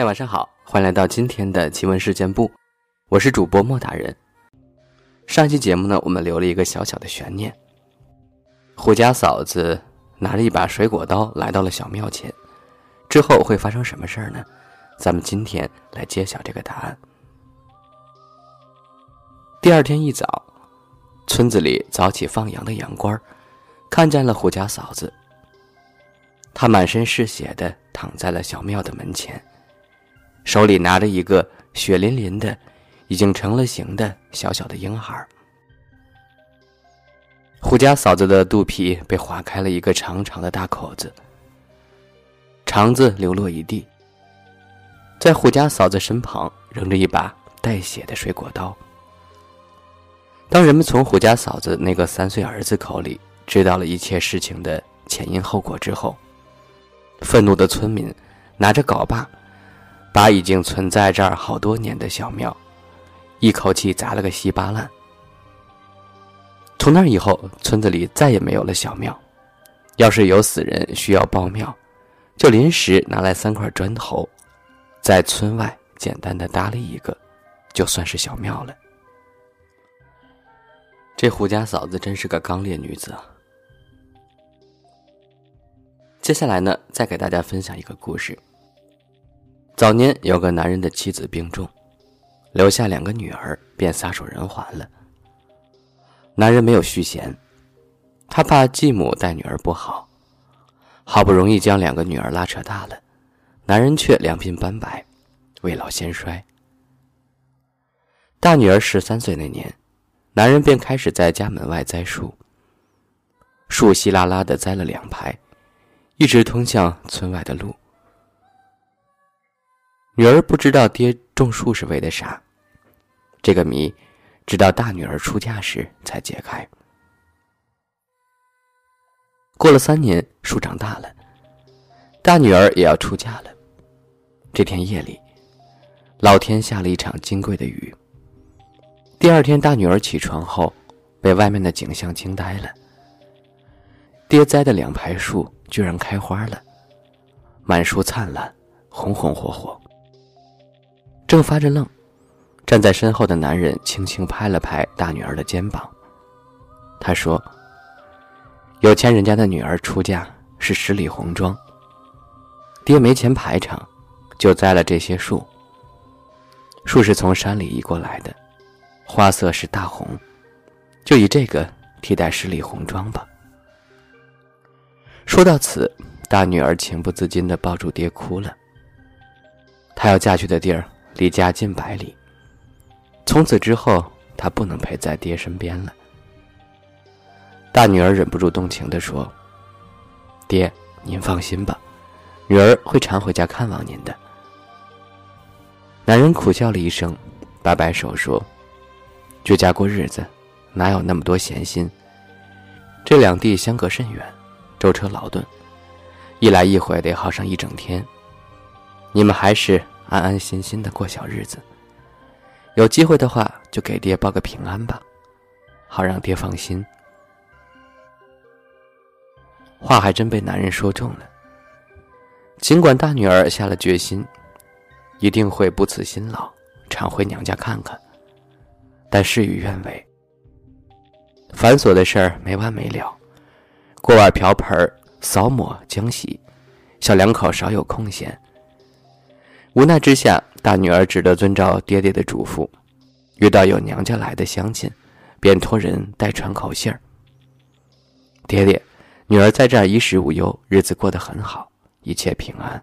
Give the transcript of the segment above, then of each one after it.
嗨，晚上好，欢迎来到今天的奇闻事件部，我是主播莫大人。上期节目呢，我们留了一个小小的悬念。胡家嫂子拿着一把水果刀来到了小庙前，之后会发生什么事儿呢？咱们今天来揭晓这个答案。第二天一早，村子里早起放羊的羊倌看见了胡家嫂子，她满身是血的躺在了小庙的门前。手里拿着一个血淋淋的、已经成了形的小小的婴孩。胡家嫂子的肚皮被划开了一个长长的大口子，肠子流落一地。在胡家嫂子身旁扔着一把带血的水果刀。当人们从胡家嫂子那个三岁儿子口里知道了一切事情的前因后果之后，愤怒的村民拿着镐把。把已经存在这儿好多年的小庙，一口气砸了个稀巴烂。从那以后，村子里再也没有了小庙。要是有死人需要报庙，就临时拿来三块砖头，在村外简单的搭了一个，就算是小庙了。这胡家嫂子真是个刚烈女子啊！接下来呢，再给大家分享一个故事。早年有个男人的妻子病重，留下两个女儿，便撒手人寰了。男人没有续弦，他怕继母待女儿不好，好不容易将两个女儿拉扯大了，男人却两鬓斑白，未老先衰。大女儿十三岁那年，男人便开始在家门外栽树，树稀拉拉的栽了两排，一直通向村外的路。女儿不知道爹种树是为的啥，这个谜，直到大女儿出嫁时才解开。过了三年，树长大了，大女儿也要出嫁了。这天夜里，老天下了一场金贵的雨。第二天，大女儿起床后，被外面的景象惊呆了。爹栽的两排树居然开花了，满树灿烂，红红火火。正发着愣，站在身后的男人轻轻拍了拍大女儿的肩膀。他说：“有钱人家的女儿出嫁是十里红妆。爹没钱排场，就栽了这些树。树是从山里移过来的，花色是大红，就以这个替代十里红妆吧。”说到此，大女儿情不自禁地抱住爹哭了。她要嫁去的地儿。离家近百里，从此之后，他不能陪在爹身边了。大女儿忍不住动情地说：“爹，您放心吧，女儿会常回家看望您的。”男人苦笑了一声，摆摆手说：“居家过日子，哪有那么多闲心？这两地相隔甚远，舟车劳顿，一来一回得耗上一整天。你们还是……”安安心心的过小日子，有机会的话就给爹报个平安吧，好让爹放心。话还真被男人说中了。尽管大女儿下了决心，一定会不辞辛劳，常回娘家看看，但事与愿违。繁琐的事儿没完没了，锅碗瓢盆、扫抹浆洗，小两口少有空闲。无奈之下，大女儿只得遵照爹爹的嘱咐，遇到有娘家来的乡亲，便托人代传口信儿。爹爹，女儿在这儿衣食无忧，日子过得很好，一切平安。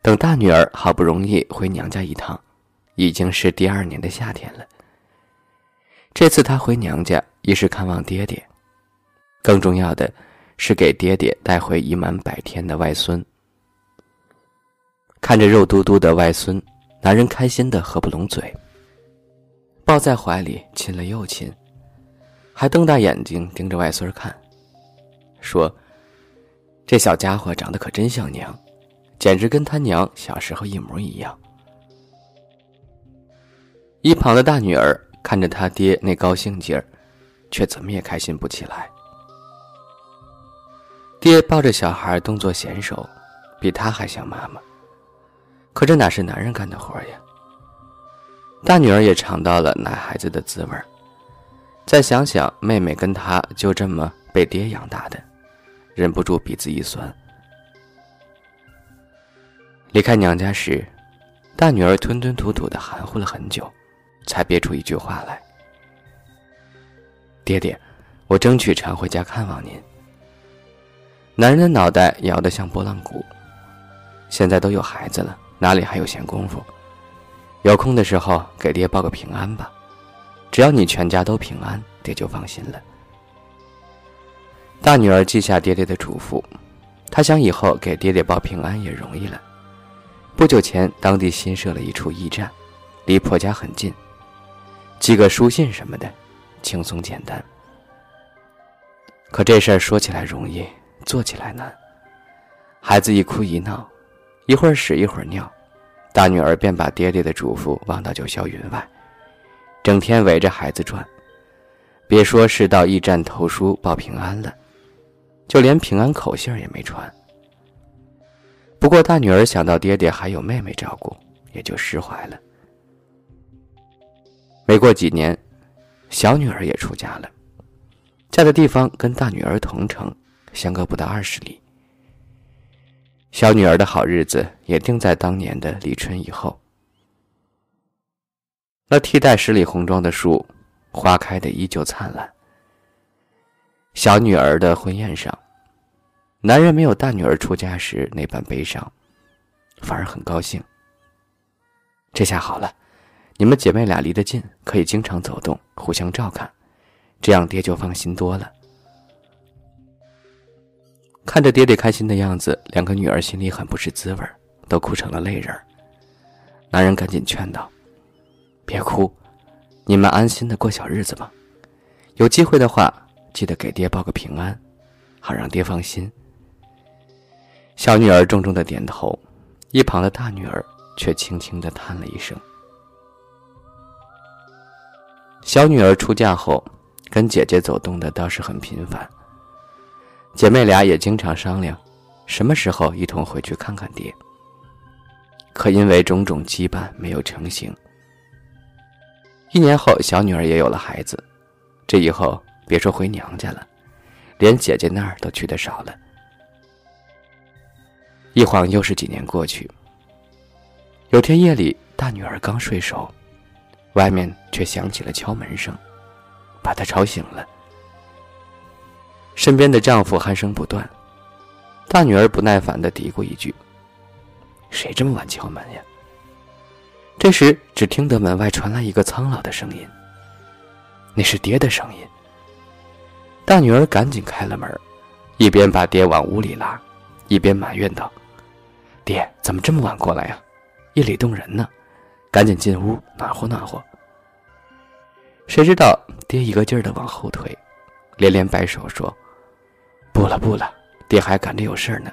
等大女儿好不容易回娘家一趟，已经是第二年的夏天了。这次她回娘家，一是看望爹爹，更重要的是给爹爹带回已满百天的外孙。看着肉嘟嘟的外孙，男人开心的合不拢嘴，抱在怀里亲了又亲，还瞪大眼睛盯着外孙看，说：“这小家伙长得可真像娘，简直跟他娘小时候一模一样。”一旁的大女儿看着他爹那高兴劲儿，却怎么也开心不起来。爹抱着小孩，动作娴熟，比他还像妈妈。可这哪是男人干的活呀？大女儿也尝到了奶孩子的滋味再想想妹妹跟她就这么被爹养大的，忍不住鼻子一酸。离开娘家时，大女儿吞吞吐吐的含糊了很久。才憋出一句话来：“爹爹，我争取常回家看望您。”男人的脑袋摇得像拨浪鼓。现在都有孩子了，哪里还有闲工夫？有空的时候给爹报个平安吧。只要你全家都平安，爹就放心了。大女儿记下爹爹的嘱咐，她想以后给爹爹报平安也容易了。不久前，当地新设了一处驿站，离婆家很近。寄个书信什么的，轻松简单。可这事儿说起来容易，做起来难。孩子一哭一闹，一会儿屎一会儿尿，大女儿便把爹爹的嘱咐忘到九霄云外，整天围着孩子转。别说是到驿站投书报平安了，就连平安口信也没传。不过大女儿想到爹爹还有妹妹照顾，也就释怀了。没过几年，小女儿也出家了，嫁的地方跟大女儿同城，相隔不到二十里。小女儿的好日子也定在当年的立春以后。那替代十里红妆的树，花开的依旧灿烂。小女儿的婚宴上，男人没有大女儿出家时那般悲伤，反而很高兴。这下好了。你们姐妹俩离得近，可以经常走动，互相照看，这样爹就放心多了。看着爹爹开心的样子，两个女儿心里很不是滋味都哭成了泪人男人赶紧劝道：“别哭，你们安心的过小日子吧。有机会的话，记得给爹报个平安，好让爹放心。”小女儿重重的点头，一旁的大女儿却轻轻的叹了一声。小女儿出嫁后，跟姐姐走动的倒是很频繁。姐妹俩也经常商量，什么时候一同回去看看爹。可因为种种羁绊，没有成行。一年后，小女儿也有了孩子，这以后别说回娘家了，连姐姐那儿都去的少了。一晃又是几年过去。有天夜里，大女儿刚睡熟。外面却响起了敲门声，把她吵醒了。身边的丈夫鼾声不断，大女儿不耐烦的嘀咕一句：“谁这么晚敲门呀？”这时，只听得门外传来一个苍老的声音：“那是爹的声音。”大女儿赶紧开了门，一边把爹往屋里拉，一边埋怨道：“爹，怎么这么晚过来呀？夜里冻人呢。”赶紧进屋暖和暖和。谁知道爹一个劲儿的往后退，连连摆手说：“不了不了，爹还赶着有事儿呢。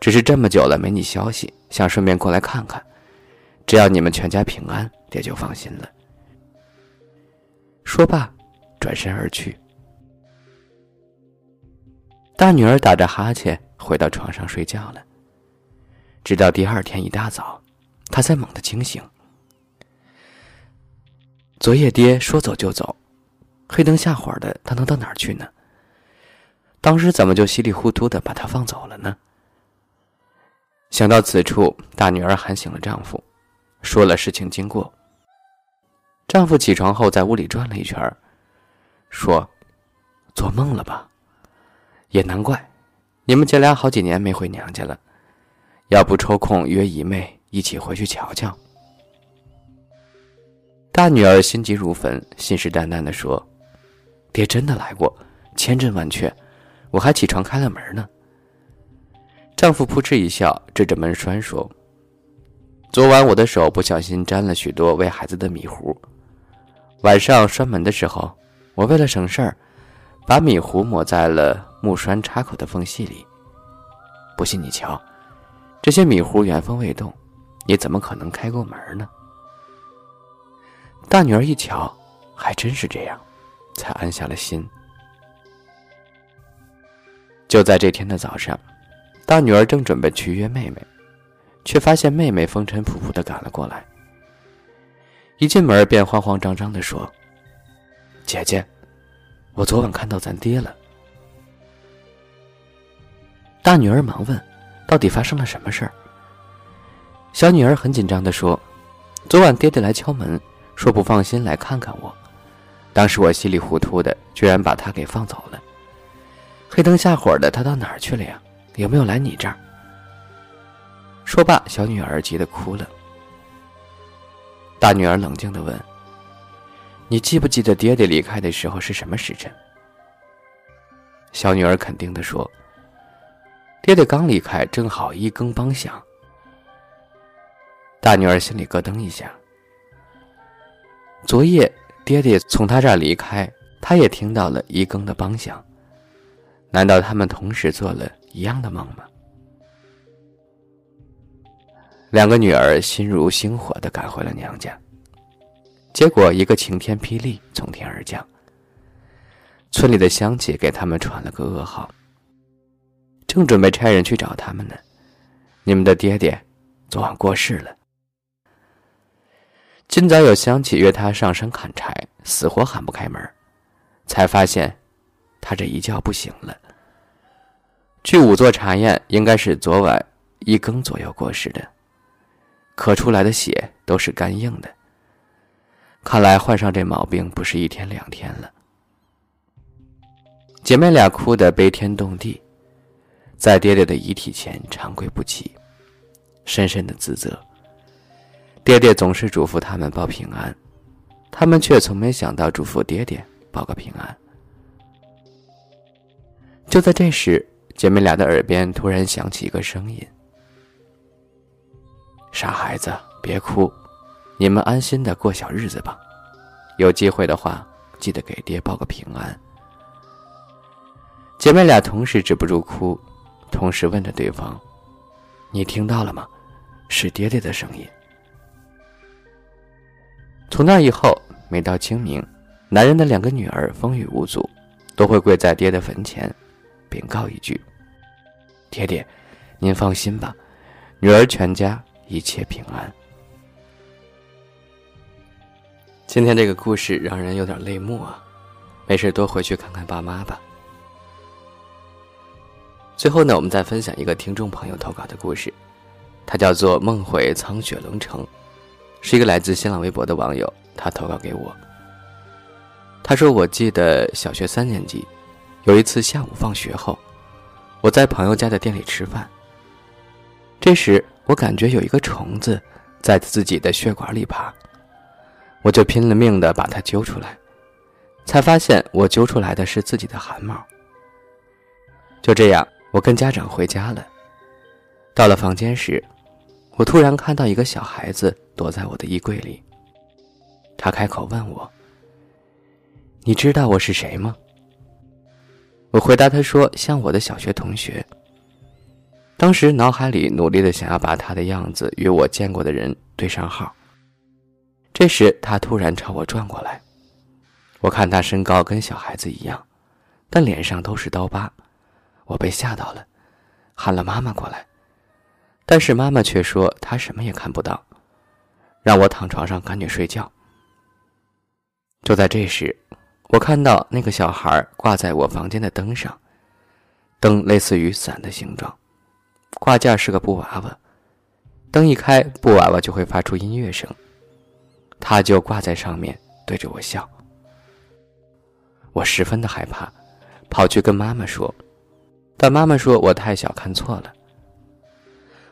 只是这么久了没你消息，想顺便过来看看。只要你们全家平安，爹就放心了。”说罢，转身而去。大女儿打着哈欠回到床上睡觉了。直到第二天一大早。他才猛地清醒。昨夜爹说走就走，黑灯瞎火的，他能到哪儿去呢？当时怎么就稀里糊涂的把他放走了呢？想到此处，大女儿喊醒了丈夫，说了事情经过。丈夫起床后在屋里转了一圈，说：“做梦了吧？也难怪，你们姐俩好几年没回娘家了，要不抽空约姨妹。”一起回去瞧瞧。大女儿心急如焚，信誓旦旦地说：“爹真的来过，千真万确，我还起床开了门呢。丈夫扑哧一笑，指着门栓说：“昨晚我的手不小心沾了许多喂孩子的米糊，晚上栓门的时候，我为了省事儿，把米糊抹在了木栓插口的缝隙里。不信你瞧，这些米糊原封未动，你怎么可能开过门呢？”大女儿一瞧，还真是这样，才安下了心。就在这天的早上。大女儿正准备去约妹妹，却发现妹妹风尘仆仆的赶了过来。一进门便慌慌张张的说：“姐姐，我昨晚看到咱爹了。”大女儿忙问：“到底发生了什么事儿？”小女儿很紧张的说：“昨晚爹爹来敲门，说不放心来看看我，当时我稀里糊涂的，居然把他给放走了。黑灯瞎火的，他到哪儿去了呀？”有没有来你这儿？说罢，小女儿急得哭了。大女儿冷静的问：“你记不记得爹爹离开的时候是什么时辰？”小女儿肯定的说：“爹爹刚离开，正好一更梆响。”大女儿心里咯噔一下。昨夜爹爹从他这儿离开，他也听到了一更的梆响。难道他们同时做了？一样的梦吗？两个女儿心如星火的赶回了娘家，结果一个晴天霹雳从天而降。村里的乡亲给他们传了个噩耗，正准备差人去找他们呢，你们的爹爹昨晚过世了。今早有乡亲约他上山砍柴，死活喊不开门，才发现他这一觉不醒了。据仵作查验，应该是昨晚一更左右过世的，咳出来的血都是干硬的。看来患上这毛病不是一天两天了。姐妹俩哭得悲天动地，在爹爹的遗体前长跪不起，深深的自责。爹爹总是嘱咐他们报平安，他们却从没想到嘱咐爹爹报个平安。就在这时。姐妹俩的耳边突然响起一个声音：“傻孩子，别哭，你们安心的过小日子吧。有机会的话，记得给爹报个平安。”姐妹俩同时止不住哭，同时问着对方：“你听到了吗？是爹爹的声音。”从那以后，每到清明，男人的两个女儿风雨无阻，都会跪在爹的坟前。禀告一句：“爹爹，您放心吧，女儿全家一切平安。”今天这个故事让人有点泪目啊，没事多回去看看爸妈吧。最后呢，我们再分享一个听众朋友投稿的故事，他叫做梦回苍雪龙城，是一个来自新浪微博的网友，他投稿给我。他说：“我记得小学三年级。”有一次下午放学后，我在朋友家的店里吃饭。这时，我感觉有一个虫子在自己的血管里爬，我就拼了命的把它揪出来，才发现我揪出来的是自己的汗毛。就这样，我跟家长回家了。到了房间时，我突然看到一个小孩子躲在我的衣柜里。他开口问我：“你知道我是谁吗？”我回答他说：“像我的小学同学。”当时脑海里努力的想要把他的样子与我见过的人对上号。这时他突然朝我转过来，我看他身高跟小孩子一样，但脸上都是刀疤，我被吓到了，喊了妈妈过来，但是妈妈却说她什么也看不到，让我躺床上赶紧睡觉。就在这时。我看到那个小孩挂在我房间的灯上，灯类似于伞的形状，挂件是个布娃娃，灯一开，布娃娃就会发出音乐声，他就挂在上面对着我笑。我十分的害怕，跑去跟妈妈说，但妈妈说我太小看错了。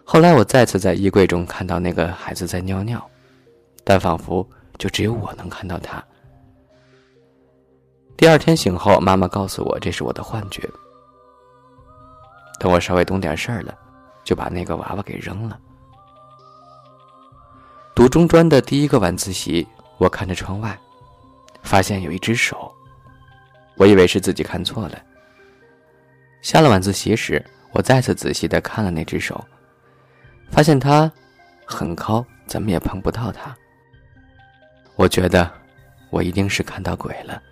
后来我再次在衣柜中看到那个孩子在尿尿，但仿佛就只有我能看到他。第二天醒后，妈妈告诉我这是我的幻觉，等我稍微懂点事儿了，就把那个娃娃给扔了。读中专的第一个晚自习，我看着窗外，发现有一只手。我以为是自己看错了。下了晚自习时，我再次仔细的看了那只手，发现它很高，怎么也碰不到它。我觉得，我一定是看到鬼了。